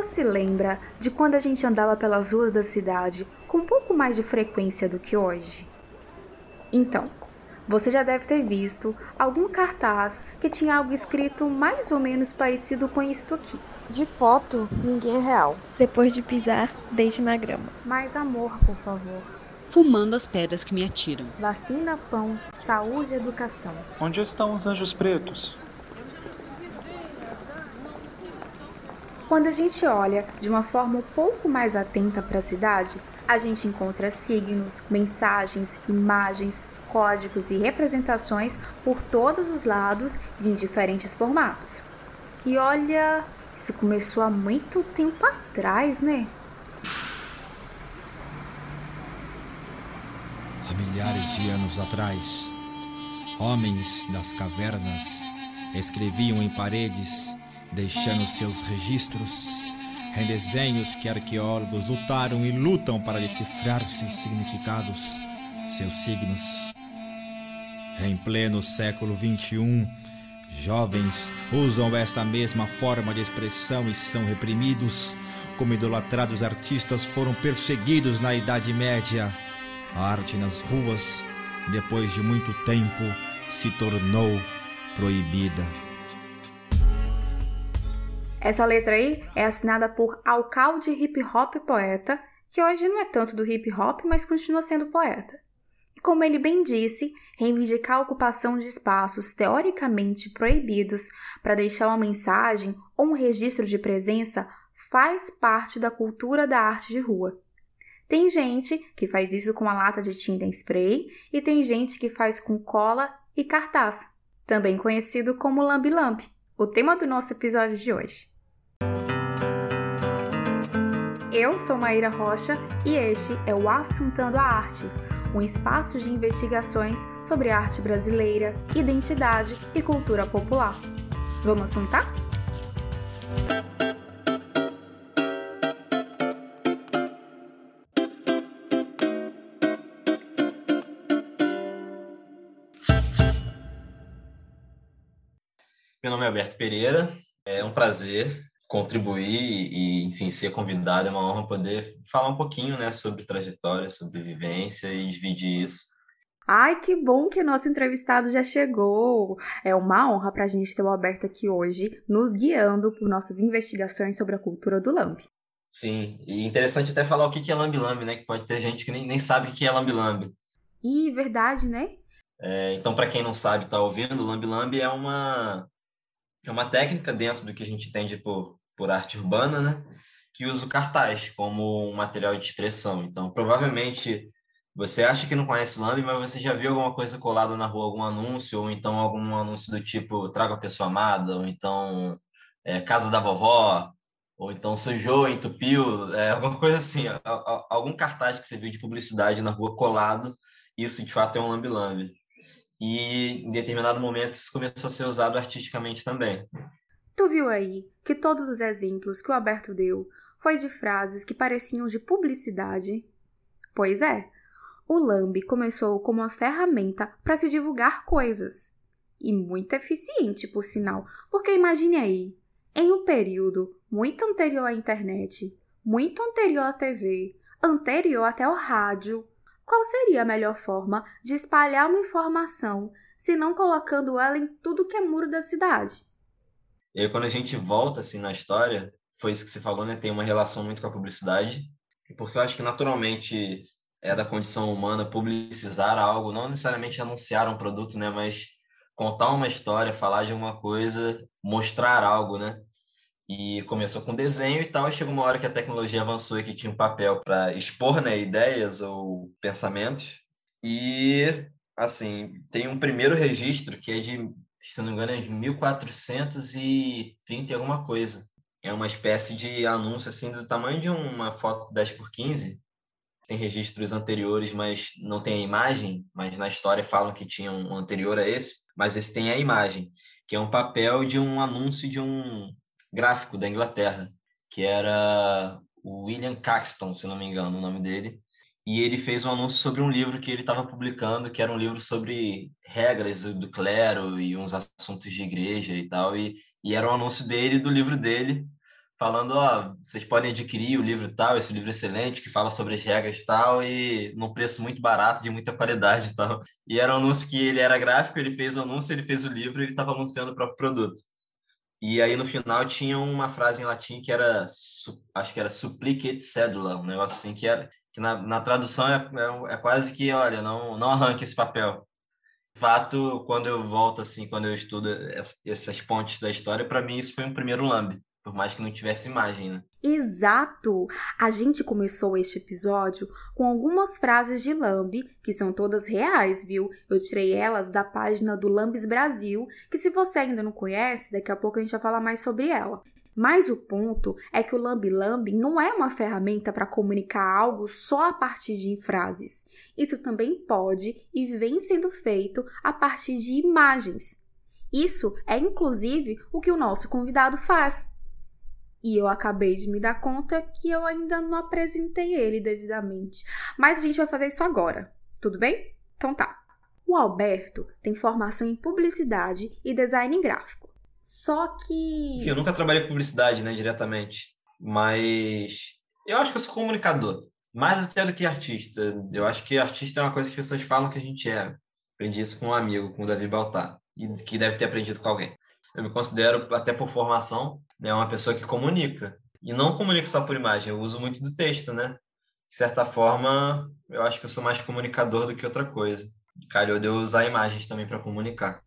ou se lembra de quando a gente andava pelas ruas da cidade com um pouco mais de frequência do que hoje? Então, você já deve ter visto algum cartaz que tinha algo escrito mais ou menos parecido com isto aqui. De foto, ninguém é real. Depois de pisar, deixe na grama. Mais amor, por favor. Fumando as pedras que me atiram. Vacina, pão, saúde e educação. Onde estão os anjos pretos? Quando a gente olha de uma forma um pouco mais atenta para a cidade, a gente encontra signos, mensagens, imagens, códigos e representações por todos os lados e em diferentes formatos. E olha, isso começou há muito tempo atrás, né? Há milhares de anos atrás, homens das cavernas escreviam em paredes, deixando seus registros em desenhos que arqueólogos lutaram e lutam para decifrar seus significados, seus signos. Em pleno século XXI, jovens usam essa mesma forma de expressão e são reprimidos, como idolatrados artistas foram perseguidos na Idade Média. A arte nas ruas, depois de muito tempo, se tornou proibida. Essa letra aí é assinada por Alcalde Hip Hop Poeta, que hoje não é tanto do hip hop, mas continua sendo poeta. E como ele bem disse, reivindicar a ocupação de espaços teoricamente proibidos para deixar uma mensagem ou um registro de presença faz parte da cultura da arte de rua. Tem gente que faz isso com a lata de tinta em spray e tem gente que faz com cola e cartaz, também conhecido como lambi-lambi, o tema do nosso episódio de hoje. Eu sou Maíra Rocha e este é o Assuntando a Arte, um espaço de investigações sobre arte brasileira, identidade e cultura popular. Vamos assuntar? Meu nome é Alberto Pereira, é um prazer contribuir e, enfim, ser convidado. É uma honra poder falar um pouquinho, né, sobre trajetória, sobre vivência e dividir isso. Ai, que bom que o nosso entrevistado já chegou! É uma honra para a gente ter o Alberto aqui hoje, nos guiando por nossas investigações sobre a cultura do lambe. Sim, e interessante até falar o que é lambe-lambe, né? Que pode ter gente que nem, nem sabe o que é lambe-lambe. Ih, verdade, né? É, então, para quem não sabe, está ouvindo, lambe-lambe é uma, é uma técnica dentro do que a gente entende por, por arte urbana, né? Que usa o cartaz como um material de expressão. Então, provavelmente você acha que não conhece Lamb, mas você já viu alguma coisa colada na rua, algum anúncio, ou então algum anúncio do tipo traga a pessoa amada, ou então é, casa da vovó, ou então sujou, entupiu, é, alguma coisa assim, algum cartaz que você viu de publicidade na rua colado, isso de fato é um lambi-lambi. E em determinado momento isso começou a ser usado artisticamente também. Tu viu aí que todos os exemplos que o Alberto deu foi de frases que pareciam de publicidade? Pois é, o Lambi começou como uma ferramenta para se divulgar coisas. E muito eficiente, por sinal, porque imagine aí, em um período muito anterior à internet, muito anterior à TV, anterior até ao rádio, qual seria a melhor forma de espalhar uma informação se não colocando ela em tudo que é muro da cidade? E aí, quando a gente volta assim na história, foi isso que você falou, né? Tem uma relação muito com a publicidade, porque eu acho que naturalmente é da condição humana publicizar algo, não necessariamente anunciar um produto, né? Mas contar uma história, falar de uma coisa, mostrar algo, né? E começou com desenho e tal, e chegou uma hora que a tecnologia avançou e que tinha um papel para expor né, ideias ou pensamentos. E, assim, tem um primeiro registro que é de se não me engano, é de 1430 e alguma coisa. É uma espécie de anúncio assim do tamanho de uma foto 10 por 15. Tem registros anteriores, mas não tem a imagem, mas na história falam que tinha um anterior a esse, mas esse tem a imagem, que é um papel de um anúncio de um gráfico da Inglaterra, que era o William Caxton, se não me engano, o nome dele, e ele fez um anúncio sobre um livro que ele estava publicando, que era um livro sobre regras do clero e uns assuntos de igreja e tal, e, e era um anúncio dele, do livro dele, falando, ó, vocês podem adquirir o livro tal, esse livro excelente, que fala sobre as regras tal, e num preço muito barato, de muita qualidade e tal. E era um anúncio que ele era gráfico, ele fez o anúncio, ele fez o livro, ele estava anunciando o próprio produto. E aí no final tinha uma frase em latim que era, acho que era supplicate cedula, um negócio assim que era, que na, na tradução é, é, é quase que, olha, não, não arranque esse papel. De fato, quando eu volto assim, quando eu estudo essas pontes da história, para mim isso foi um primeiro lambe. Por mais que não tivesse imagem, né? Exato! A gente começou este episódio com algumas frases de Lambe, que são todas reais, viu? Eu tirei elas da página do Lambes Brasil, que se você ainda não conhece, daqui a pouco a gente vai falar mais sobre ela. Mas o ponto é que o Lambi Lambi não é uma ferramenta para comunicar algo só a partir de frases. Isso também pode e vem sendo feito a partir de imagens. Isso é inclusive o que o nosso convidado faz. E eu acabei de me dar conta que eu ainda não apresentei ele devidamente. Mas a gente vai fazer isso agora, tudo bem? Então tá. O Alberto tem formação em publicidade e design gráfico. Só que. Eu nunca trabalhei com publicidade, né, diretamente. Mas eu acho que eu sou comunicador. Mais até do que artista. Eu acho que artista é uma coisa que as pessoas falam que a gente é. Aprendi isso com um amigo, com o Davi Baltar. E que deve ter aprendido com alguém. Eu me considero, até por formação, né, uma pessoa que comunica. E não comunico só por imagem, eu uso muito do texto, né? De certa forma, eu acho que eu sou mais comunicador do que outra coisa. Calhou de eu usar imagens também para comunicar.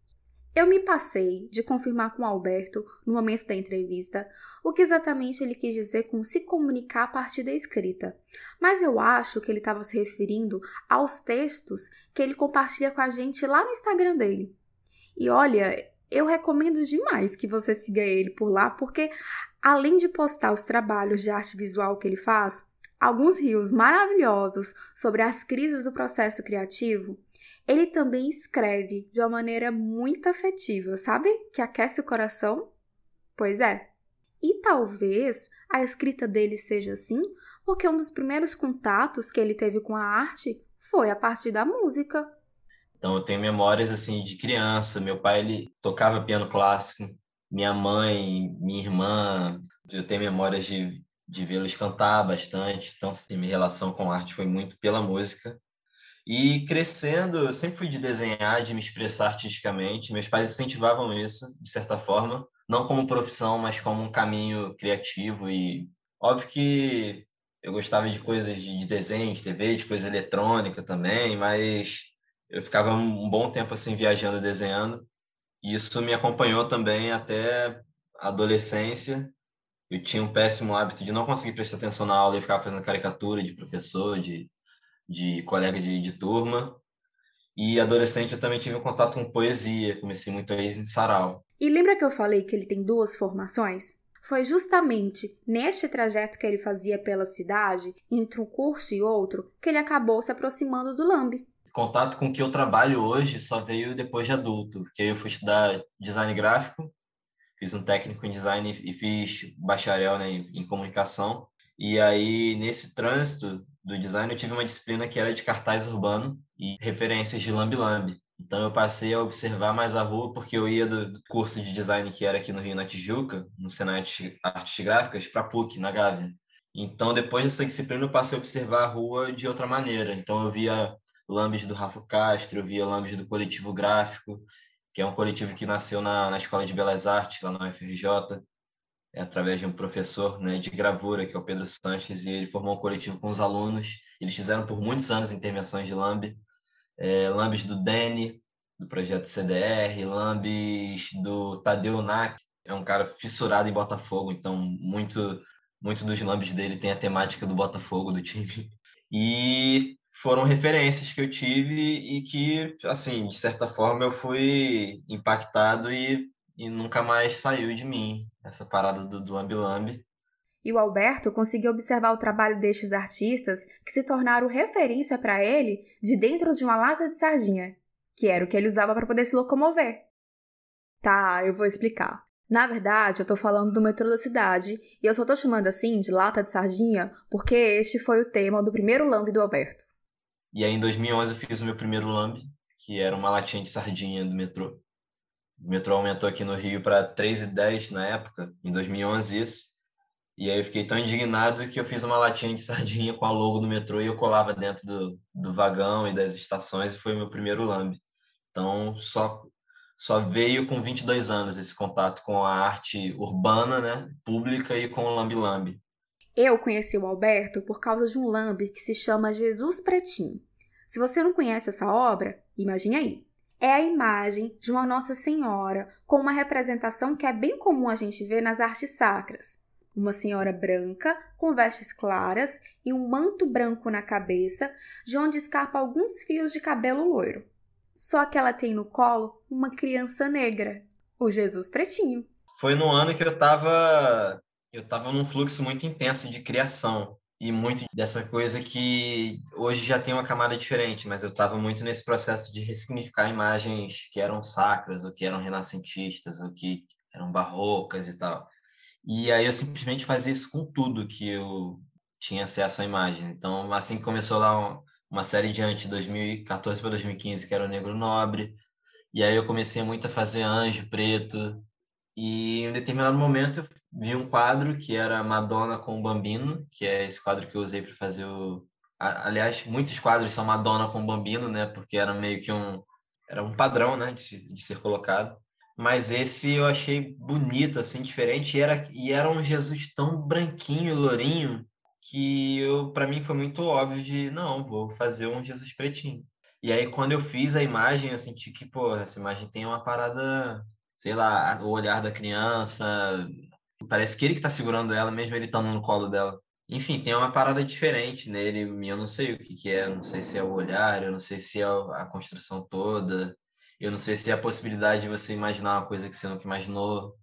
Eu me passei de confirmar com o Alberto, no momento da entrevista, o que exatamente ele quis dizer com se comunicar a partir da escrita. Mas eu acho que ele estava se referindo aos textos que ele compartilha com a gente lá no Instagram dele. E olha, eu recomendo demais que você siga ele por lá, porque além de postar os trabalhos de arte visual que ele faz, alguns rios maravilhosos sobre as crises do processo criativo, ele também escreve de uma maneira muito afetiva, sabe? Que aquece o coração. Pois é. E talvez a escrita dele seja assim, porque um dos primeiros contatos que ele teve com a arte foi a partir da música. Então eu tenho memórias assim de criança. Meu pai ele tocava piano clássico, minha mãe, minha irmã. Eu tenho memórias de, de vê-los cantar bastante. Então assim, minha relação com a arte foi muito pela música. E crescendo, eu sempre fui de desenhar, de me expressar artisticamente. Meus pais incentivavam isso, de certa forma, não como profissão, mas como um caminho criativo. E óbvio que eu gostava de coisas de desenho, de TV, de coisa eletrônica também, mas eu ficava um bom tempo assim viajando, desenhando. E isso me acompanhou também até a adolescência. Eu tinha um péssimo hábito de não conseguir prestar atenção na aula e ficar fazendo caricatura de professor, de, de colega de, de turma. E adolescente eu também tive um contato com poesia, comecei muito a ir em sarau. E lembra que eu falei que ele tem duas formações? Foi justamente neste trajeto que ele fazia pela cidade, entre um curso e outro, que ele acabou se aproximando do Lambe contato com o que eu trabalho hoje só veio depois de adulto, porque eu fui estudar design gráfico, fiz um técnico em design e fiz bacharel né, em comunicação. E aí, nesse trânsito do design, eu tive uma disciplina que era de cartaz urbano e referências de Lambi Lambi. Então, eu passei a observar mais a rua, porque eu ia do curso de design que era aqui no Rio, na Tijuca, no Senai Artes Gráficas, para PUC, na Gávea. Então, depois dessa disciplina, eu passei a observar a rua de outra maneira. Então, eu via Lambis do Rafa Castro, eu via Lambis do Coletivo Gráfico, que é um coletivo que nasceu na, na Escola de Belas Artes, lá na UFRJ, é, através de um professor né, de gravura, que é o Pedro Sanches, e ele formou um coletivo com os alunos. Eles fizeram por muitos anos intervenções de Lamb. É, Lambis do Dene, do projeto CDR, Lambis do Tadeu Nack, é um cara fissurado em Botafogo, então muito, muito dos Lambis dele tem a temática do Botafogo, do time. E foram referências que eu tive e que, assim, de certa forma eu fui impactado e, e nunca mais saiu de mim essa parada do, do Lambi Lambi. E o Alberto conseguiu observar o trabalho destes artistas que se tornaram referência para ele de dentro de uma lata de sardinha, que era o que ele usava para poder se locomover. Tá, eu vou explicar. Na verdade, eu tô falando do metrô da cidade e eu só tô chamando assim de lata de sardinha porque este foi o tema do primeiro lambe do Alberto. E aí, em 2011, eu fiz o meu primeiro lambe, que era uma latinha de sardinha do metrô. O metrô aumentou aqui no Rio para 3,10 na época, em 2011 isso. E aí eu fiquei tão indignado que eu fiz uma latinha de sardinha com a logo do metrô e eu colava dentro do, do vagão e das estações e foi meu primeiro lambe. Então, só só veio com 22 anos esse contato com a arte urbana, né, pública e com o lambe lambe. Eu conheci o Alberto por causa de um lambe que se chama Jesus Pretinho. Se você não conhece essa obra, imagine aí. É a imagem de uma Nossa Senhora com uma representação que é bem comum a gente ver nas artes sacras. Uma senhora branca, com vestes claras e um manto branco na cabeça, de onde escapa alguns fios de cabelo loiro. Só que ela tem no colo uma criança negra, o Jesus Pretinho. Foi no ano que eu estava eu estava num fluxo muito intenso de criação e muito dessa coisa que hoje já tem uma camada diferente, mas eu estava muito nesse processo de ressignificar imagens que eram sacras, ou que eram renascentistas, ou que eram barrocas e tal. E aí eu simplesmente fazia isso com tudo que eu tinha acesso à imagem. Então, assim começou lá uma série diante, 2014 para 2015, que era o Negro Nobre. E aí eu comecei muito a fazer Anjo Preto. E em um determinado momento eu vi um quadro que era Madonna com o Bambino, que é esse quadro que eu usei para fazer o. Aliás, muitos quadros são Madonna com o Bambino, né? Porque era meio que um. Era um padrão, né? De, de ser colocado. Mas esse eu achei bonito, assim, diferente. E era, e era um Jesus tão branquinho, lourinho, que eu para mim foi muito óbvio de não, vou fazer um Jesus pretinho. E aí quando eu fiz a imagem, eu senti que, pô, essa imagem tem uma parada, sei lá, o olhar da criança, parece que ele que tá segurando ela, mesmo ele estando no colo dela. Enfim, tem uma parada diferente nele, eu não sei o que que é, não sei se é o olhar, eu não sei se é a construção toda, eu não sei se é a possibilidade de você imaginar uma coisa que você nunca imaginou,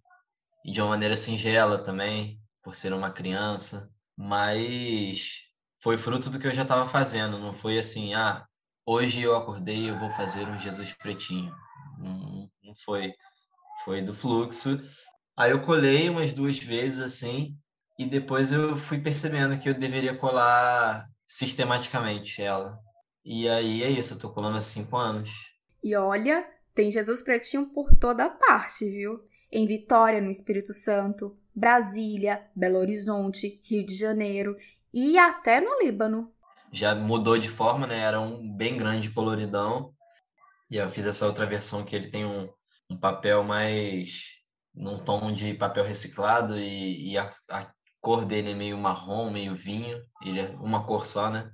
e de uma maneira singela também, por ser uma criança mas foi fruto do que eu já estava fazendo, não foi assim, ah, hoje eu acordei eu vou fazer um Jesus pretinho. Não, não foi. Foi do fluxo. Aí eu colei umas duas vezes assim, e depois eu fui percebendo que eu deveria colar sistematicamente ela. E aí é isso, eu tô colando há cinco anos. E olha, tem Jesus pretinho por toda parte, viu? Em Vitória, no Espírito Santo, Brasília, Belo Horizonte, Rio de Janeiro e até no Líbano. Já mudou de forma, né? Era um bem grande coloridão. E eu fiz essa outra versão que ele tem um, um papel mais num tom de papel reciclado e, e a, a, cor dele é meio marrom, meio vinho. Ele é uma cor só, né?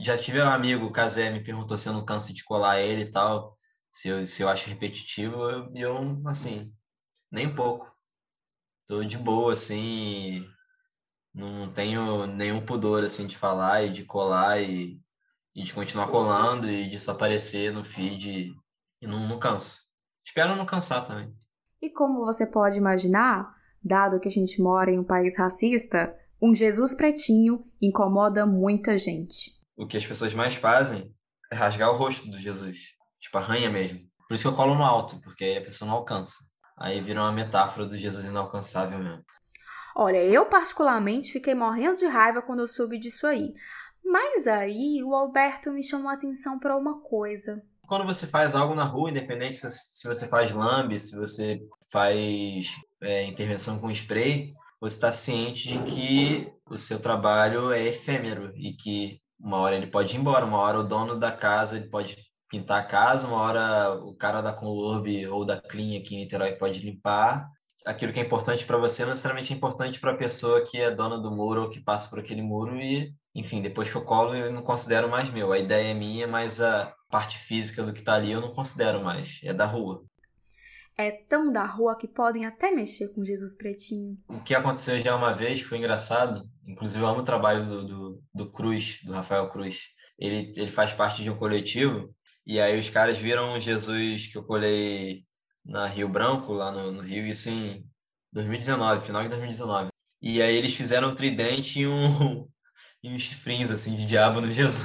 Já tive um amigo, o Kazé, me perguntou se eu não canso de colar ele e tal, se eu, se eu acho repetitivo. Eu, eu assim, nem um pouco tô de boa, assim, não tenho nenhum pudor, assim, de falar e de colar e, e de continuar colando e de só aparecer no feed e não, não canso. Espero não cansar também. E como você pode imaginar, dado que a gente mora em um país racista, um Jesus pretinho incomoda muita gente. O que as pessoas mais fazem é rasgar o rosto do Jesus. Tipo, arranha mesmo. Por isso que eu colo no alto, porque aí a pessoa não alcança. Aí vira uma metáfora do Jesus inalcançável mesmo. Olha, eu particularmente fiquei morrendo de raiva quando eu soube disso aí. Mas aí o Alberto me chamou a atenção para uma coisa. Quando você faz algo na rua, independente se você faz lambe, se você faz é, intervenção com spray, você está ciente de que o seu trabalho é efêmero e que uma hora ele pode ir embora, uma hora o dono da casa ele pode pintar a casa, uma hora o cara da Conlurb ou da Clean aqui em Niterói pode limpar. Aquilo que é importante para você não necessariamente é importante para a pessoa que é dona do muro ou que passa por aquele muro e, enfim, depois que eu colo eu não considero mais meu. A ideia é minha, mas a parte física do que está ali eu não considero mais, é da rua. É tão da rua que podem até mexer com Jesus Pretinho. O que aconteceu já uma vez, que foi engraçado, inclusive eu amo o trabalho do, do, do Cruz, do Rafael Cruz. Ele, ele faz parte de um coletivo e aí os caras viram Jesus que eu colei na Rio Branco, lá no, no Rio, isso em 2019, final de 2019. E aí eles fizeram um tridente e um, e um chifrinhos, assim, de diabo no Jesus.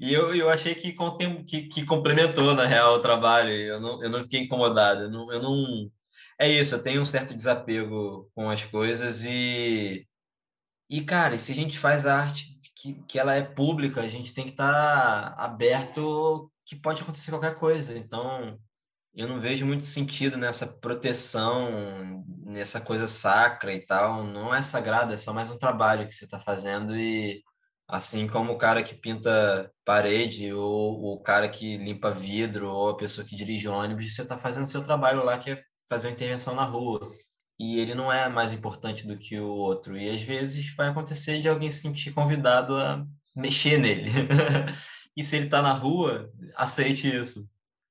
E eu, eu achei que, que, que complementou, na real, o trabalho. Eu não, eu não fiquei incomodado. Eu não, eu não... É isso, eu tenho um certo desapego com as coisas e... E, cara, se a gente faz arte que, que ela é pública, a gente tem que estar tá aberto que pode acontecer qualquer coisa. Então, eu não vejo muito sentido nessa proteção, nessa coisa sacra e tal. Não é sagrado, é só mais um trabalho que você está fazendo e assim como o cara que pinta parede ou o cara que limpa vidro ou a pessoa que dirige ônibus, você está fazendo seu trabalho lá que é fazer uma intervenção na rua e ele não é mais importante do que o outro e às vezes vai acontecer de alguém se sentir convidado a mexer nele e se ele está na rua, aceite isso.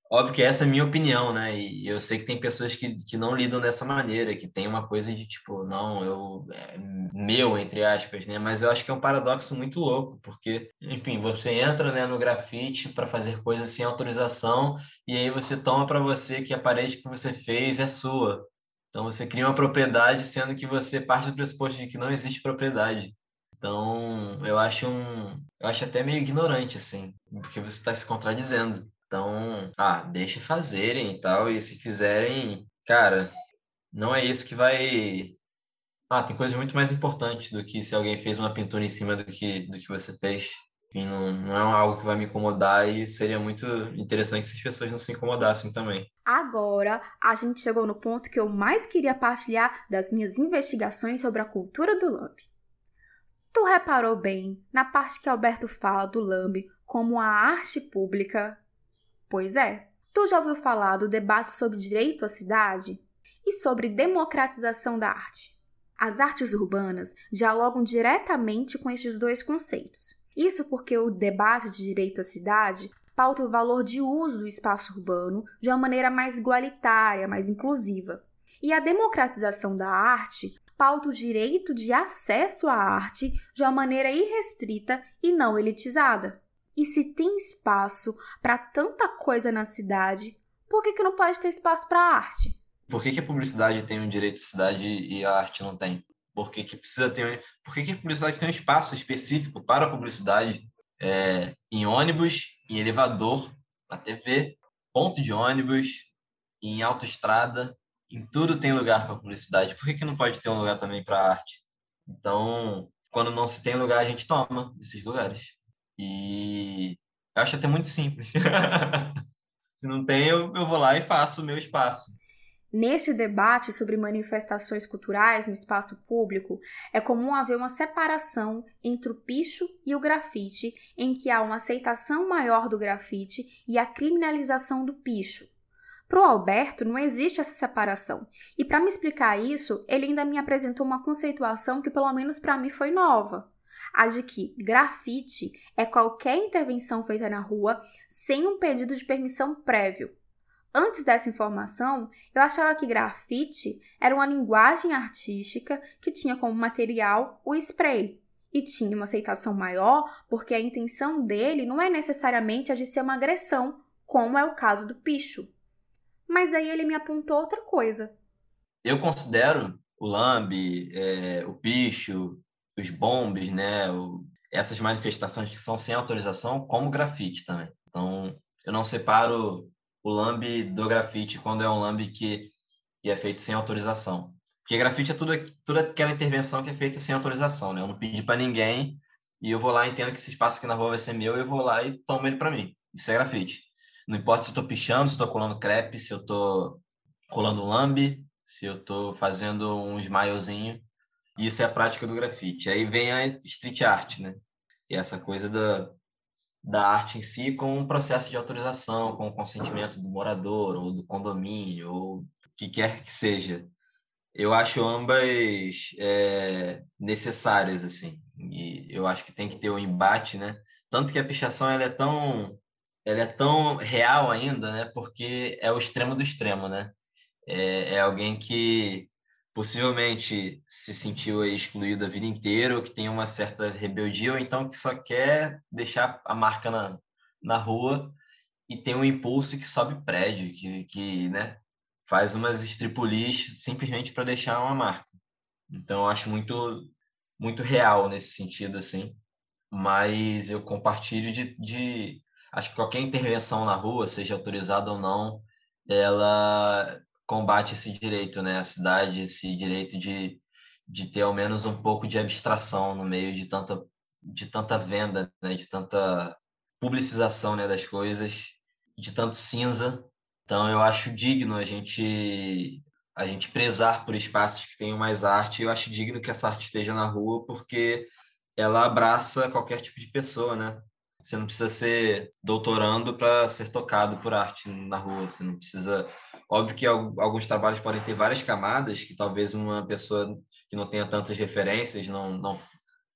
Óbvio que essa é a minha opinião, né? E eu sei que tem pessoas que, que não lidam dessa maneira, que tem uma coisa de tipo, não, eu é meu, entre aspas, né? Mas eu acho que é um paradoxo muito louco, porque, enfim, você entra né, no grafite para fazer coisas sem autorização e aí você toma para você que a parede que você fez é sua. Então você cria uma propriedade, sendo que você parte do pressuposto de que não existe propriedade. Então, eu acho um, eu acho até meio ignorante assim, porque você está se contradizendo. Então, ah, deixe fazerem e tal, e se fizerem, cara, não é isso que vai. Ah, tem coisas muito mais importantes do que se alguém fez uma pintura em cima do que, do que você fez. Não, não é algo que vai me incomodar e seria muito interessante se as pessoas não se incomodassem também. Agora, a gente chegou no ponto que eu mais queria partilhar das minhas investigações sobre a cultura do lambe. Tu reparou bem na parte que Alberto fala do lambe como a arte pública Pois é, tu já ouviu falar do debate sobre direito à cidade e sobre democratização da arte. As artes urbanas dialogam diretamente com estes dois conceitos. Isso porque o debate de direito à cidade pauta o valor de uso do espaço urbano de uma maneira mais igualitária, mais inclusiva. E a democratização da arte pauta o direito de acesso à arte de uma maneira irrestrita e não elitizada. E se tem espaço para tanta coisa na cidade, por que, que não pode ter espaço para arte? Por que, que a publicidade tem um direito à cidade e a arte não tem? Por que, que precisa ter Por que, que a publicidade tem um espaço específico para a publicidade é, em ônibus, em elevador, na TV, ponto de ônibus, em autoestrada, em tudo tem lugar para publicidade. Por que, que não pode ter um lugar também para arte? Então, quando não se tem lugar, a gente toma esses lugares. E eu acho até muito simples. Se não tem, eu, eu vou lá e faço o meu espaço. Neste debate sobre manifestações culturais no espaço público, é comum haver uma separação entre o picho e o grafite, em que há uma aceitação maior do grafite e a criminalização do picho. Para o Alberto, não existe essa separação. E para me explicar isso, ele ainda me apresentou uma conceituação que, pelo menos para mim, foi nova a de que grafite é qualquer intervenção feita na rua sem um pedido de permissão prévio. Antes dessa informação, eu achava que grafite era uma linguagem artística que tinha como material o spray e tinha uma aceitação maior porque a intenção dele não é necessariamente a de ser uma agressão, como é o caso do picho. Mas aí ele me apontou outra coisa. Eu considero o lambe, é, o picho, os bombes, né? O, essas manifestações que são sem autorização, como grafite também. Então, eu não separo o lambe do grafite quando é um lambe que, que é feito sem autorização. Porque grafite é tudo, tudo aquela intervenção que é feita sem autorização, né? Eu não pedi para ninguém e eu vou lá, entendo que esse espaço aqui na rua vai ser meu, eu vou lá e tomo ele para mim. Isso é grafite. Não importa se eu estou pichando, se estou colando crepe, se eu estou colando lambe, se eu estou fazendo um smilezinho. Isso é a prática do grafite. Aí vem a street art, né? Que é essa coisa da, da arte em si com um processo de autorização, com o consentimento do morador ou do condomínio ou o que quer que seja. Eu acho ambas é, necessárias, assim. E eu acho que tem que ter o um embate, né? Tanto que a pichação ela é tão ela é tão real ainda, né? Porque é o extremo do extremo, né? É, é alguém que possivelmente se sentiu excluído a vida inteira, ou que tem uma certa rebeldia, ou então que só quer deixar a marca na, na rua e tem um impulso que sobe prédio, que, que né, faz umas estripulis simplesmente para deixar uma marca. Então, eu acho muito, muito real nesse sentido, assim. Mas eu compartilho de, de... Acho que qualquer intervenção na rua, seja autorizada ou não, ela combate esse direito, né? A cidade, esse direito de, de ter ao menos um pouco de abstração no meio de tanta, de tanta venda, né? De tanta publicização, né? Das coisas, de tanto cinza Então eu acho digno a gente a gente prezar por espaços que tenham mais arte. Eu acho digno que essa arte esteja na rua porque ela abraça qualquer tipo de pessoa, né? Você não precisa ser doutorando para ser tocado por arte na rua. Você não precisa. Óbvio que alguns trabalhos podem ter várias camadas que talvez uma pessoa que não tenha tantas referências não não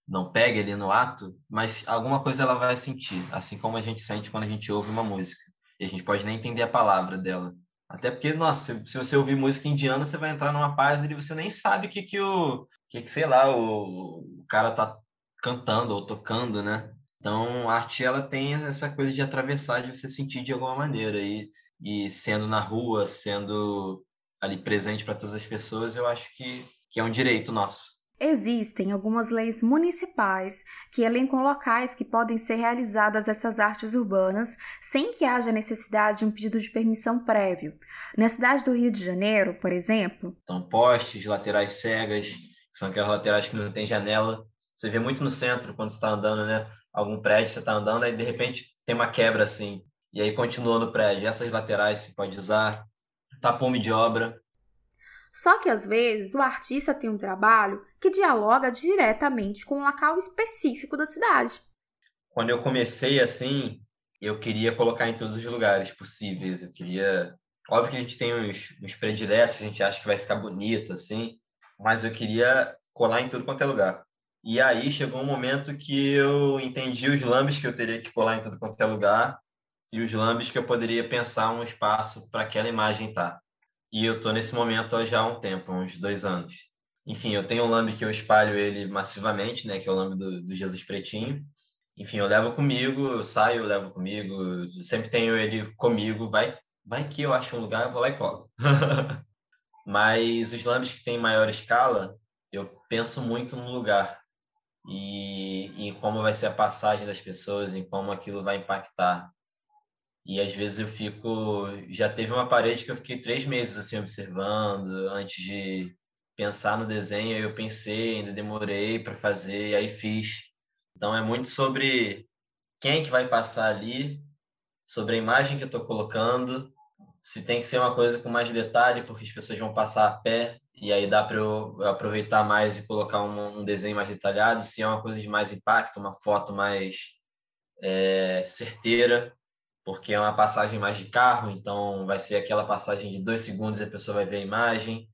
não pegue ali no ato, mas alguma coisa ela vai sentir, assim como a gente sente quando a gente ouve uma música. E a gente pode nem entender a palavra dela. Até porque, nossa, se você ouvir música indiana, você vai entrar numa paz e você nem sabe o que que o que, que sei lá, o, o cara tá cantando ou tocando, né? Então, a arte ela tem essa coisa de atravessar, de você sentir de alguma maneira e e sendo na rua, sendo ali presente para todas as pessoas, eu acho que que é um direito nosso. Existem algumas leis municipais que elencam locais que podem ser realizadas essas artes urbanas sem que haja necessidade de um pedido de permissão prévio. Na cidade do Rio de Janeiro, por exemplo. São postes, laterais cegas, que são aquelas laterais que não tem janela. Você vê muito no centro quando você está andando, né? Algum prédio, você está andando, aí de repente tem uma quebra assim. E aí continua no prédio. Essas laterais você pode usar. Tapume de obra. Só que às vezes o artista tem um trabalho que dialoga diretamente com um local específico da cidade. Quando eu comecei assim, eu queria colocar em todos os lugares possíveis. Eu queria. Óbvio que a gente tem uns, uns prediletos, a gente acha que vai ficar bonito assim, mas eu queria colar em tudo quanto é lugar. E aí chegou um momento que eu entendi os lambes que eu teria que colar em tudo quanto é lugar e os lambes que eu poderia pensar um espaço para aquela imagem estar. Tá. E eu estou nesse momento já há um tempo, uns dois anos. Enfim, eu tenho um lambe que eu espalho ele massivamente, né, que é o lambe do, do Jesus Pretinho. Enfim, eu levo comigo, eu saio, eu levo comigo, eu sempre tenho ele comigo. Vai, vai que eu acho um lugar, eu vou lá e colo. Mas os lambes que têm maior escala, eu penso muito no lugar e em como vai ser a passagem das pessoas, em como aquilo vai impactar. E às vezes eu fico. Já teve uma parede que eu fiquei três meses assim observando antes de pensar no desenho. Eu pensei, ainda demorei para fazer, e aí fiz. Então é muito sobre quem é que vai passar ali, sobre a imagem que eu estou colocando, se tem que ser uma coisa com mais detalhe, porque as pessoas vão passar a pé, e aí dá para eu aproveitar mais e colocar um, um, desenho mais detalhado, se é uma coisa de mais impacto, uma foto mais é, certeira porque é uma passagem mais de carro, então vai ser aquela passagem de dois segundos e a pessoa vai ver a imagem.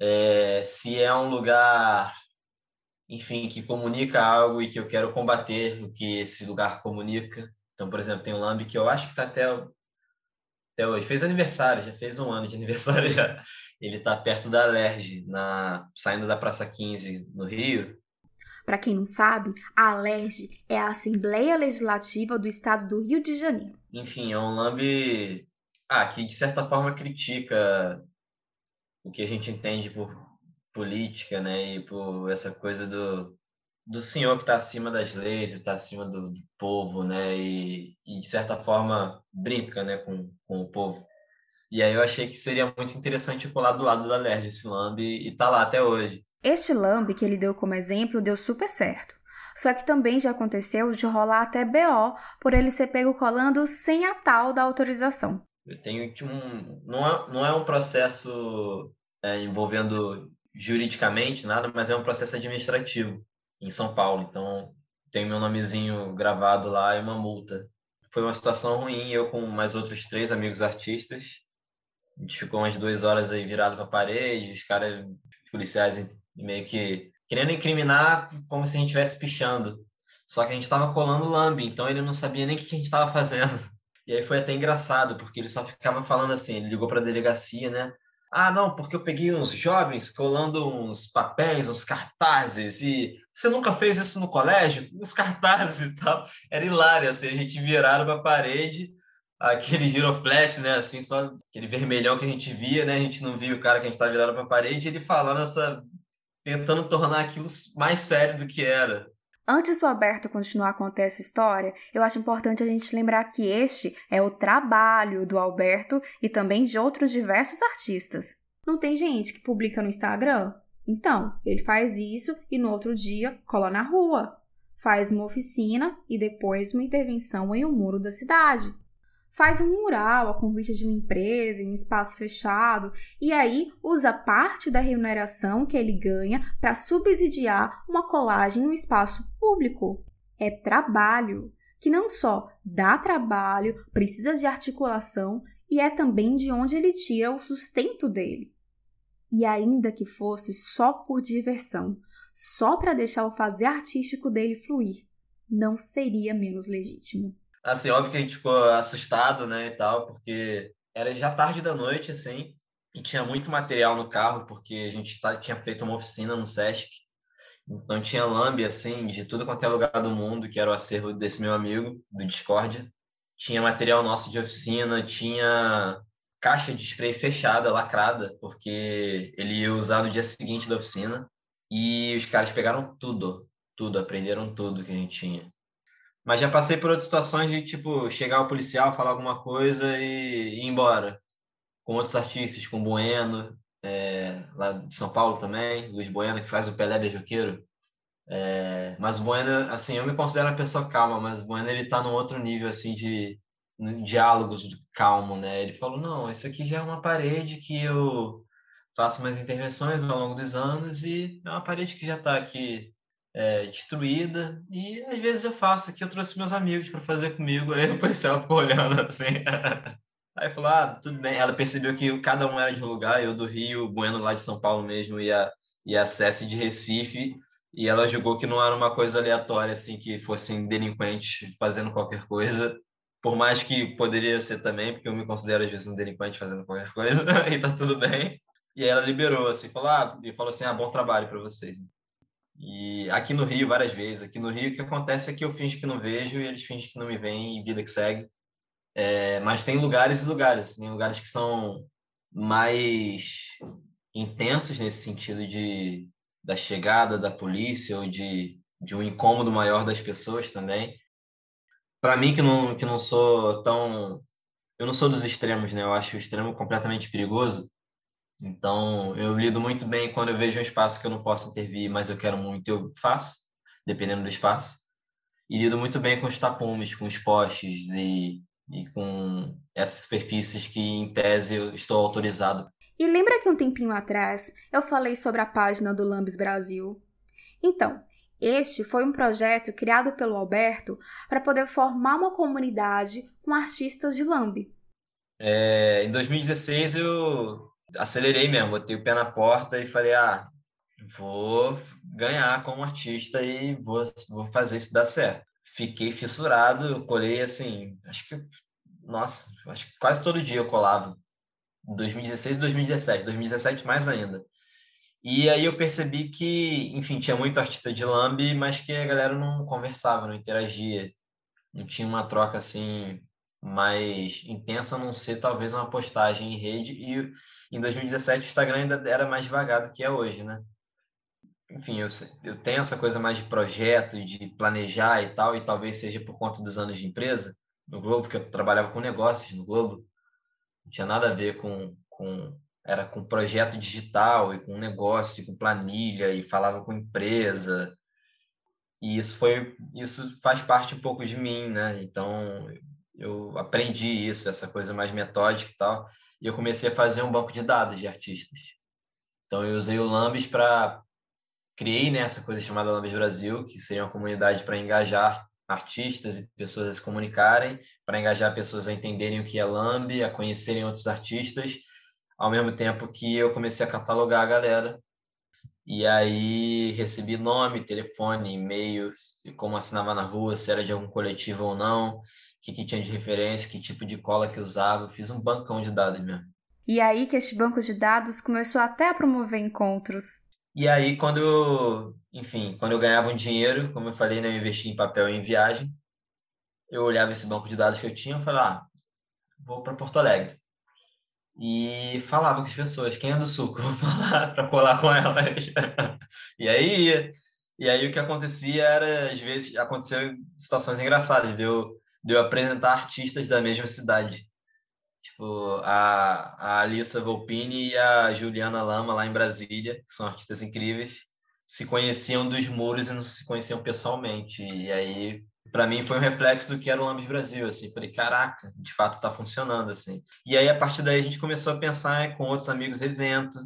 É, se é um lugar, enfim, que comunica algo e que eu quero combater o que esse lugar comunica. Então, por exemplo, tem o Lambi que eu acho que está até, até hoje. Fez aniversário, já fez um ano de aniversário já. Ele está perto da Alerj, na, saindo da Praça 15, no Rio. Para quem não sabe, a ALERJ é a Assembleia Legislativa do Estado do Rio de Janeiro. Enfim, é um lambe ah, que de certa forma critica o que a gente entende por política, né, e por essa coisa do, do senhor que está acima das leis, está acima do, do, povo, né, e, e de certa forma brinca, né, com, com o povo. E aí eu achei que seria muito interessante pular do lado da LERJ esse lambe e tá lá até hoje. Este lambe que ele deu como exemplo deu super certo. Só que também já aconteceu de rolar até BO por ele ser pego colando sem a tal da autorização. Eu tenho um. Não é, não é um processo é, envolvendo juridicamente nada, mas é um processo administrativo em São Paulo. Então tem meu nomezinho gravado lá e uma multa. Foi uma situação ruim, eu com mais outros três amigos artistas. A gente ficou umas duas horas aí virado para a parede, os caras policiais meio que querendo incriminar como se a gente estivesse pichando. Só que a gente estava colando lambe, então ele não sabia nem o que a gente estava fazendo. E aí foi até engraçado, porque ele só ficava falando assim, ele ligou para a delegacia, né? Ah, não, porque eu peguei uns jovens colando uns papéis, uns cartazes, e você nunca fez isso no colégio? Os cartazes e tal. Era hilário, assim, a gente virava para a parede, aquele giroflex, né, assim, só aquele vermelhão que a gente via, né, a gente não via o cara que a gente estava virado para a parede, ele falando essa tentando tornar aquilo mais sério do que era. Antes do Alberto continuar a contar essa história, eu acho importante a gente lembrar que este é o trabalho do Alberto e também de outros diversos artistas. Não tem gente que publica no Instagram? Então, ele faz isso e no outro dia cola na rua. Faz uma oficina e depois uma intervenção em um muro da cidade. Faz um mural a convite de uma empresa em um espaço fechado e aí usa parte da remuneração que ele ganha para subsidiar uma colagem no espaço público. É trabalho que não só dá trabalho, precisa de articulação e é também de onde ele tira o sustento dele. E ainda que fosse só por diversão, só para deixar o fazer artístico dele fluir, não seria menos legítimo. Assim, óbvio que a gente ficou assustado, né, e tal, porque era já tarde da noite, assim, e tinha muito material no carro, porque a gente tá, tinha feito uma oficina no Sesc, então tinha lambe, assim, de tudo quanto é lugar do mundo, que era o acervo desse meu amigo, do Discord. Tinha material nosso de oficina, tinha caixa de spray fechada, lacrada, porque ele ia usar no dia seguinte da oficina. E os caras pegaram tudo, tudo, aprenderam tudo que a gente tinha. Mas já passei por outras situações de, tipo, chegar o policial, falar alguma coisa e ir embora. Com outros artistas, com Bueno, é, lá de São Paulo também, Luiz Bueno, que faz o Pelé Beijoqueiro. É, mas o Bueno, assim, eu me considero uma pessoa calma, mas o Bueno, ele tá num outro nível, assim, de, diálogos calmo, né? Ele falou, não, isso aqui já é uma parede que eu faço minhas intervenções ao longo dos anos e é uma parede que já está aqui é, destruída. E às vezes eu faço aqui, eu trouxe meus amigos para fazer comigo. Aí o policial ficou olhando assim. Aí falou: ah, tudo bem. Ela percebeu que cada um era de um lugar, eu do Rio, o Bueno lá de São Paulo mesmo, e a, e a Cessi de Recife. E ela julgou que não era uma coisa aleatória, assim, que fossem delinquentes fazendo qualquer coisa. Por mais que poderia ser também, porque eu me considero às vezes um delinquente fazendo qualquer coisa, e tá tudo bem. E aí ela liberou, assim, falou, ah, e falou assim, ah, bom trabalho para vocês. E aqui no Rio, várias vezes. Aqui no Rio, o que acontece é que eu finjo que não vejo e eles fingem que não me veem e vida que segue. É, mas tem lugares e lugares. Tem lugares que são mais intensos nesse sentido de da chegada da polícia ou de, de um incômodo maior das pessoas também. Para mim, que não, que não sou tão. Eu não sou dos extremos, né? Eu acho o extremo completamente perigoso. Então, eu lido muito bem quando eu vejo um espaço que eu não posso intervir, mas eu quero muito, eu faço, dependendo do espaço. E lido muito bem com os tapumes, com os postes e, e com essas superfícies que, em tese, eu estou autorizado. E lembra que um tempinho atrás eu falei sobre a página do Lambis Brasil? Então, este foi um projeto criado pelo Alberto para poder formar uma comunidade com artistas de lambe. É, em 2016 eu acelerei mesmo, botei o pé na porta e falei, ah, vou ganhar como artista e vou, vou fazer isso dar certo. Fiquei fissurado, eu colei assim, acho que, nossa, acho que quase todo dia eu colava. 2016 e 2017, 2017 mais ainda. E aí eu percebi que, enfim, tinha muito artista de lambe, mas que a galera não conversava, não interagia. Não tinha uma troca assim mais intensa, a não ser talvez uma postagem em rede. E em 2017 o Instagram ainda era mais devagar do que é hoje, né? Enfim, eu, eu tenho essa coisa mais de projeto, de planejar e tal, e talvez seja por conta dos anos de empresa no Globo, porque eu trabalhava com negócios no Globo, não tinha nada a ver com, com era com projeto digital e com negócio, e com planilha e falava com empresa. E isso foi isso faz parte um pouco de mim, né? Então, eu aprendi isso, essa coisa mais metódica e tal e eu comecei a fazer um banco de dados de artistas. Então eu usei o Lambis para criei né, essa coisa chamada Lambis Brasil, que seria uma comunidade para engajar artistas e pessoas a se comunicarem, para engajar pessoas a entenderem o que é Lamb, a conhecerem outros artistas, ao mesmo tempo que eu comecei a catalogar a galera. E aí recebi nome, telefone, e-mail, como assinava na rua, se era de algum coletivo ou não, que, que tinha de referência, que tipo de cola que usava. Eu fiz um bancão de dados mesmo. E aí que este banco de dados começou até a promover encontros. E aí, quando eu, enfim, quando eu ganhava um dinheiro, como eu falei, né, eu investi em papel e em viagem, eu olhava esse banco de dados que eu tinha e falava, ah, vou para Porto Alegre. E falava com as pessoas, quem é do Sul? Vou falar para colar com elas. e aí, e aí o que acontecia era, às vezes, aconteceu situações engraçadas, deu de eu apresentar artistas da mesma cidade. Tipo, a, a Alissa Volpini e a Juliana Lama, lá em Brasília, que são artistas incríveis, se conheciam dos muros e não se conheciam pessoalmente. E aí para mim foi um reflexo do que era o Lambis Brasil, assim, falei, caraca, de fato está funcionando, assim. E aí, a partir daí, a gente começou a pensar com outros amigos evento,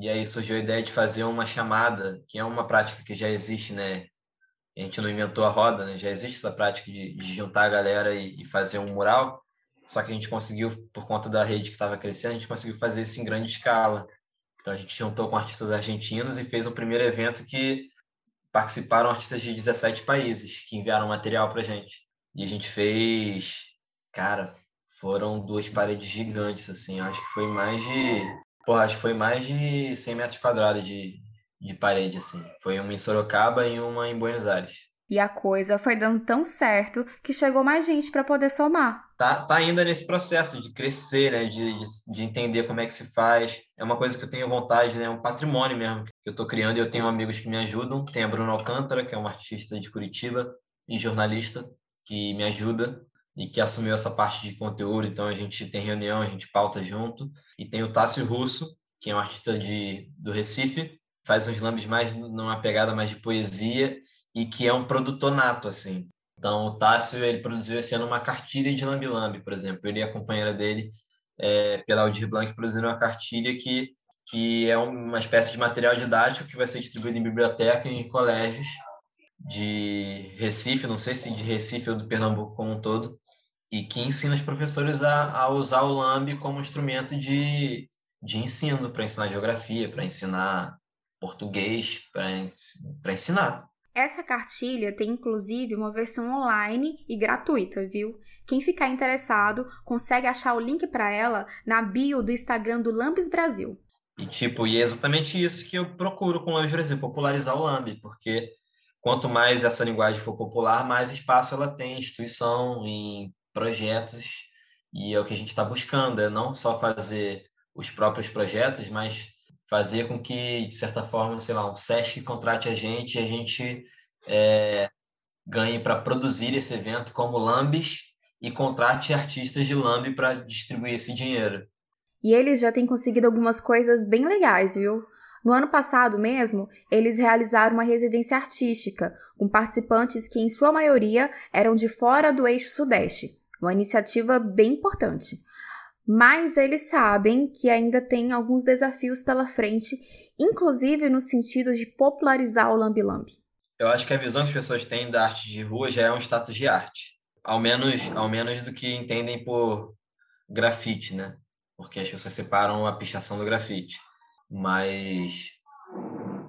e aí surgiu a ideia de fazer uma chamada, que é uma prática que já existe, né? A gente não inventou a roda, né? Já existe essa prática de, de juntar a galera e, e, fazer um mural, só que a gente conseguiu, por conta da rede que estava crescendo, a gente conseguiu fazer isso em grande escala. Então a gente juntou com artistas argentinos e fez o primeiro evento que participaram artistas de 17 países que enviaram material para gente. E a gente fez, cara, foram duas paredes gigantes, assim, acho que foi mais de, porra, acho que foi mais de 100 metros quadrados de, de parede, assim. Foi uma em Sorocaba e uma em Buenos Aires. E a coisa foi dando tão certo que chegou mais gente para poder somar. Tá, tá ainda nesse processo de crescer, né? De, de, de, entender como é que se faz. É uma coisa que eu tenho vontade, né? É um patrimônio mesmo que eu estou criando e eu tenho amigos que me ajudam. Tem a Bruna Alcântara, que é uma artista de Curitiba e jornalista, que me ajuda e que assumiu essa parte de conteúdo. Então a gente tem reunião, a gente pauta junto. E tem o Tássio Russo, que é um artista de, do Recife, faz uns lambes mais numa pegada mais de poesia e que é um produtor nato, assim. Então, o Tássio, ele produziu esse ano uma cartilha de Lambi, por exemplo. Ele e a companheira dele, é, pela Aldir Blanc, produziram uma cartilha que, que é uma espécie de material didático que vai ser distribuído em biblioteca e em colégios de Recife, não sei se de Recife ou do Pernambuco como um todo, e que ensina os professores a, a usar o Lambi como instrumento de, de ensino, para ensinar geografia, para ensinar português, para ensinar. Essa cartilha tem inclusive uma versão online e gratuita, viu? Quem ficar interessado consegue achar o link para ela na bio do Instagram do Lambis Brasil. E tipo, e é exatamente isso que eu procuro com o Lambis Brasil, popularizar o Lamb, porque quanto mais essa linguagem for popular, mais espaço ela tem em instituição, em projetos, e é o que a gente está buscando, é não só fazer os próprios projetos, mas fazer com que, de certa forma, sei lá, um SESC contrate a gente e a gente é, ganhe para produzir esse evento como Lambis e contrate artistas de Lamb para distribuir esse dinheiro. E eles já têm conseguido algumas coisas bem legais, viu? No ano passado mesmo, eles realizaram uma residência artística, com participantes que, em sua maioria, eram de fora do eixo Sudeste. Uma iniciativa bem importante mas eles sabem que ainda tem alguns desafios pela frente, inclusive no sentido de popularizar o Lambi Lambi. Eu acho que a visão que as pessoas têm da arte de rua já é um status de arte, ao menos, ao menos do que entendem por grafite, né? Porque as pessoas separam a pichação do grafite, mas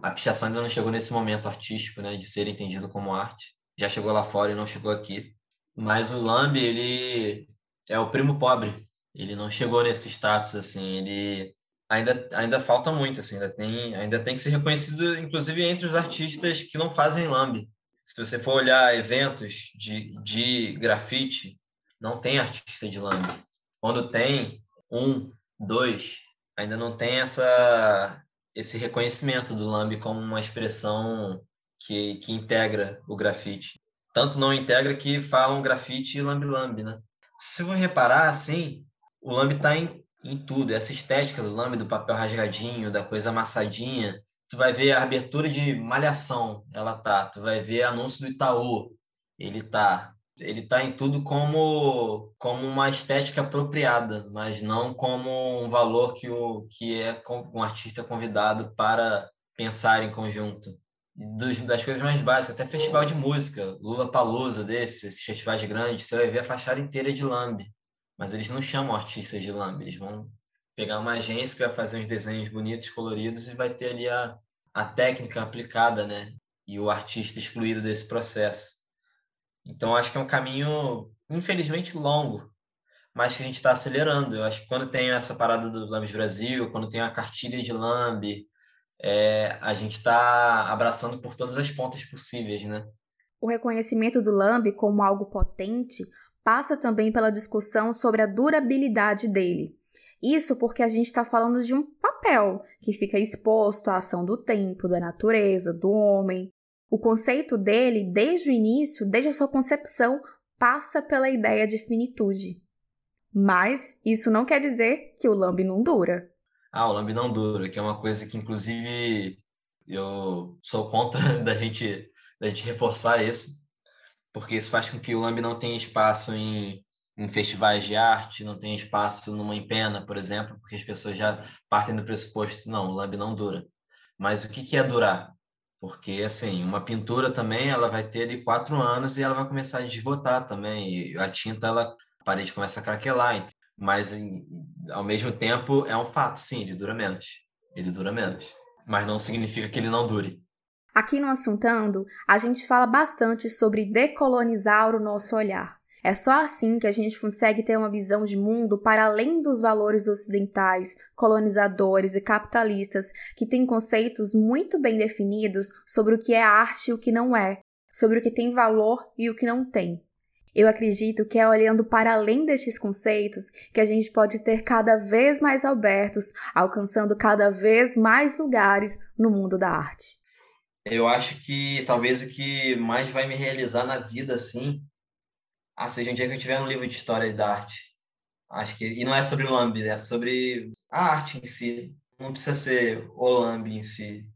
a pichação ainda não chegou nesse momento artístico, né, de ser entendido como arte. Já chegou lá fora e não chegou aqui. Mas o Lambi, ele é o primo pobre ele não chegou nesse status assim, ele ainda ainda falta muito assim, ainda tem ainda tem que ser reconhecido inclusive entre os artistas que não fazem lambe. Se você for olhar eventos de, de grafite, não tem artista de lambe. Quando tem um, dois, ainda não tem essa esse reconhecimento do lambe como uma expressão que, que integra o grafite. Tanto não integra que falam grafite e lambe-lambe, né? Se você reparar, assim, o lambe está em, em tudo. Essa estética do lambe, do papel rasgadinho, da coisa amassadinha. Tu vai ver a abertura de Malhação, ela tá. Tu vai ver anúncio do Itaú, ele tá. Ele tá em tudo como, como uma estética apropriada, mas não como um valor que, o, que é um artista convidado para pensar em conjunto. Dos, das coisas mais básicas, até festival de música, Lula Palusa desses, esses festivais grandes, você vai ver a fachada inteira de lambe mas eles não chamam artistas de lambe, eles vão pegar uma agência que vai fazer uns desenhos bonitos, coloridos e vai ter ali a, a técnica aplicada, né? E o artista excluído desse processo. Então, acho que é um caminho, infelizmente, longo, mas que a gente está acelerando. Eu acho que quando tem essa parada do Lambes Brasil, quando tem a cartilha de Lambe, é, a gente está abraçando por todas as pontas possíveis, né? O reconhecimento do Lambe como algo potente passa também pela discussão sobre a durabilidade dele. Isso porque a gente está falando de um papel que fica exposto à ação do tempo, da natureza, do homem. O conceito dele, desde o início, desde a sua concepção, passa pela ideia de finitude. Mas isso não quer dizer que o lambe não dura. Ah, o lambe não dura, que é uma coisa que, inclusive, eu sou contra da gente, da gente reforçar isso, porque isso faz com que o Lambi não tenha espaço em, em festivais de arte, não tenha espaço numa empena, por exemplo, porque as pessoas já partem do pressuposto, não, o Lambi não dura. Mas o que, que é durar? Porque, assim, uma pintura também, ela vai ter ali quatro anos e ela vai começar a desbotar também. E a tinta, ela, a parede começa a craquelar. Mas, em, ao mesmo tempo, é um fato, sim, ele dura menos. Ele dura menos. Mas não significa que ele não dure. Aqui no Assuntando, a gente fala bastante sobre decolonizar o nosso olhar. É só assim que a gente consegue ter uma visão de mundo para além dos valores ocidentais, colonizadores e capitalistas, que têm conceitos muito bem definidos sobre o que é arte e o que não é, sobre o que tem valor e o que não tem. Eu acredito que é olhando para além destes conceitos que a gente pode ter cada vez mais abertos, alcançando cada vez mais lugares no mundo da arte. Eu acho que talvez o que mais vai me realizar na vida, assim, ah, seja um dia que eu tiver um livro de história da arte. Acho que e não é sobre o Lambi, é sobre a arte em si. Não precisa ser o Lambi em si.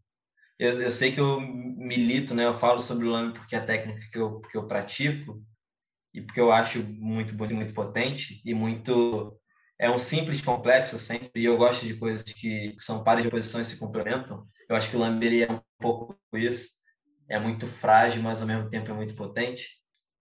Eu, eu sei que eu milito, né? Eu falo sobre o Lambi porque é a técnica que eu, que eu pratico e porque eu acho muito, muito, muito potente e muito é um simples complexo sempre e eu gosto de coisas que são pares de oposição e se complementam. Eu acho que o Lambi é um pouco isso. É muito frágil, mas ao mesmo tempo é muito potente.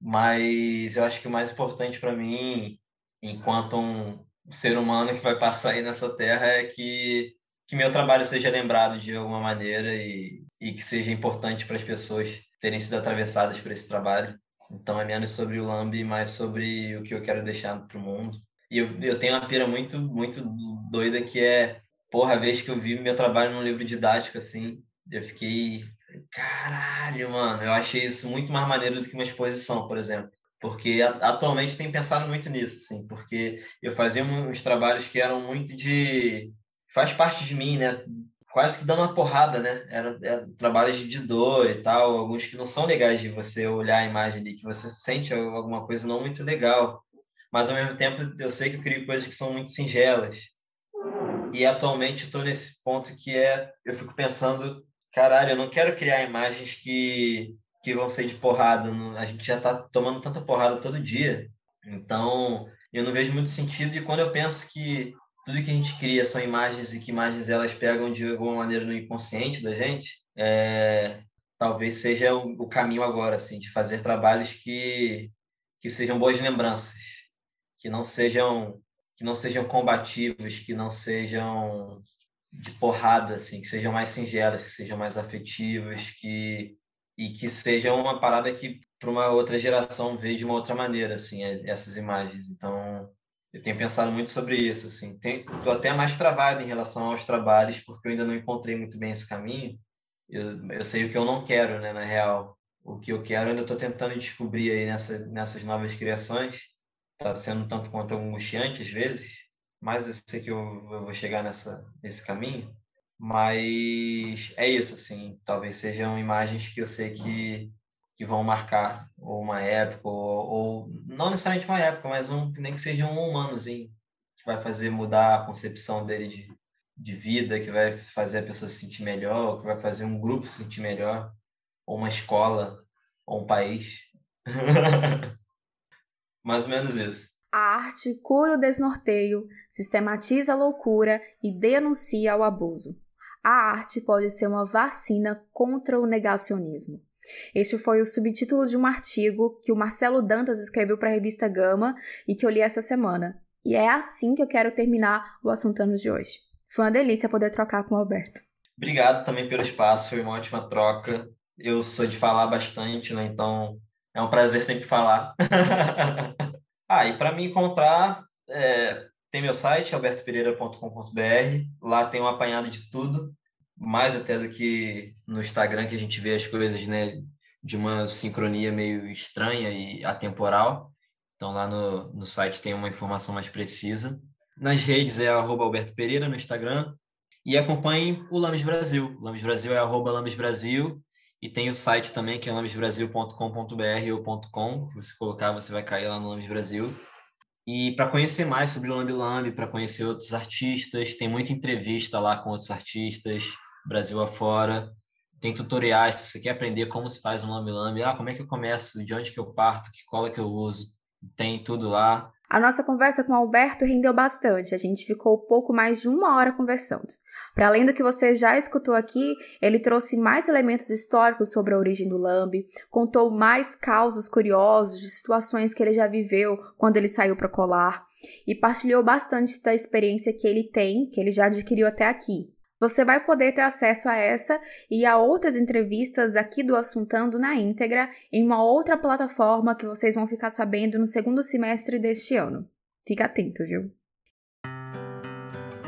Mas eu acho que o mais importante para mim, enquanto um ser humano que vai passar aí nessa terra, é que, que meu trabalho seja lembrado de alguma maneira e, e que seja importante para as pessoas terem sido atravessadas por esse trabalho. Então é menos sobre o Lambi, mais sobre o que eu quero deixar para o mundo. E eu, eu tenho uma pira muito, muito doida que é, porra, a vez que eu vi meu trabalho num livro didático, assim, eu fiquei Caralho, mano, eu achei isso muito mais maneiro do que uma exposição, por exemplo. Porque atualmente tem pensado muito nisso, assim, porque eu fazia uns trabalhos que eram muito de. faz parte de mim, né? Quase que dando uma porrada, né? Eram era trabalhos de dor e tal, alguns que não são legais de você olhar a imagem ali, que você sente alguma coisa não muito legal. Mas ao mesmo tempo eu sei que eu crio coisas que são muito singelas. E atualmente estou nesse ponto que é. Eu fico pensando caralho, eu não quero criar imagens que, que vão ser de porrada. A gente já tá tomando tanta porrada todo dia. Então, eu não vejo muito sentido. E quando eu penso que tudo que a gente cria são imagens e que imagens elas pegam de alguma maneira no inconsciente da gente, é, talvez seja o, o, caminho agora, assim, de fazer trabalhos que, que sejam boas lembranças, que não sejam que não sejam combativos, que não sejam de porrada, assim, que sejam mais singelas, que sejam mais afetivas, que e que sejam uma parada que para uma outra geração vê de uma outra maneira, assim, essas imagens. Então, eu tenho pensado muito sobre isso, assim. Estou até mais travado em relação aos trabalhos, porque eu ainda não encontrei muito bem esse caminho. Eu, eu sei o que eu não quero, né, na real. O que eu quero, eu ainda estou tentando descobrir aí nessa, nessas novas criações. Está sendo tanto quanto angustiante às vezes, mas eu sei que eu, eu vou chegar nessa, nesse caminho. Mas é isso, assim, talvez sejam imagens que eu sei que, que vão marcar uma época, ou, ou não necessariamente uma época, mas um, nem que seja um humanozinho, que vai fazer mudar a concepção dele de, de vida, que vai fazer a pessoa se sentir melhor, que vai fazer um grupo se sentir melhor, ou uma escola, ou um país. Mais ou menos isso. A arte cura o desnorteio, sistematiza a loucura e denuncia o abuso. A arte pode ser uma vacina contra o negacionismo. Este foi o subtítulo de um artigo que o Marcelo Dantas escreveu para a revista Gama e que eu li essa semana. E é assim que eu quero terminar o Assuntanos de hoje. Foi uma delícia poder trocar com o Alberto. Obrigado também pelo espaço, foi uma ótima troca. Eu sou de falar bastante, né? Então é um prazer sempre falar. Ah, e para me encontrar, é, tem meu site, albertopereira.com.br. Lá tem um apanhado de tudo, mais até do que no Instagram, que a gente vê as coisas né, de uma sincronia meio estranha e atemporal. Então, lá no, no site tem uma informação mais precisa. Nas redes é arroba Alberto Pereira no Instagram. E acompanhe o Lames Brasil. Lames Brasil é arroba Lames Brasil. E tem o site também, que é lambesbrasil.com.br ou .com. Se você colocar, você vai cair lá no Lambes Brasil. E para conhecer mais sobre o Lambi para conhecer outros artistas, tem muita entrevista lá com outros artistas, Brasil afora. tem tutoriais, se você quer aprender como se faz um lambe-lambe, ah, como é que eu começo, de onde que eu parto, que cola que eu uso, tem tudo lá. A nossa conversa com o Alberto rendeu bastante, a gente ficou pouco mais de uma hora conversando. Para além do que você já escutou aqui, ele trouxe mais elementos históricos sobre a origem do lambe, contou mais causos curiosos de situações que ele já viveu quando ele saiu para colar e partilhou bastante da experiência que ele tem, que ele já adquiriu até aqui. Você vai poder ter acesso a essa e a outras entrevistas aqui do Assuntando na íntegra em uma outra plataforma que vocês vão ficar sabendo no segundo semestre deste ano. Fica atento, viu?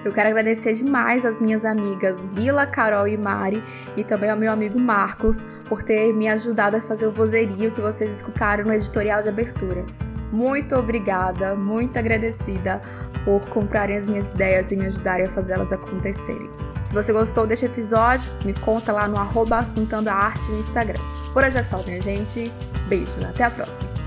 Eu quero agradecer demais às minhas amigas Bila, Carol e Mari e também ao meu amigo Marcos por ter me ajudado a fazer o vozerio que vocês escutaram no editorial de abertura. Muito obrigada, muito agradecida por comprarem as minhas ideias e me ajudarem a fazê-las acontecerem. Se você gostou deste episódio, me conta lá no arroba Assuntando a Arte no Instagram. Por hoje é só, minha gente. Beijo, até a próxima!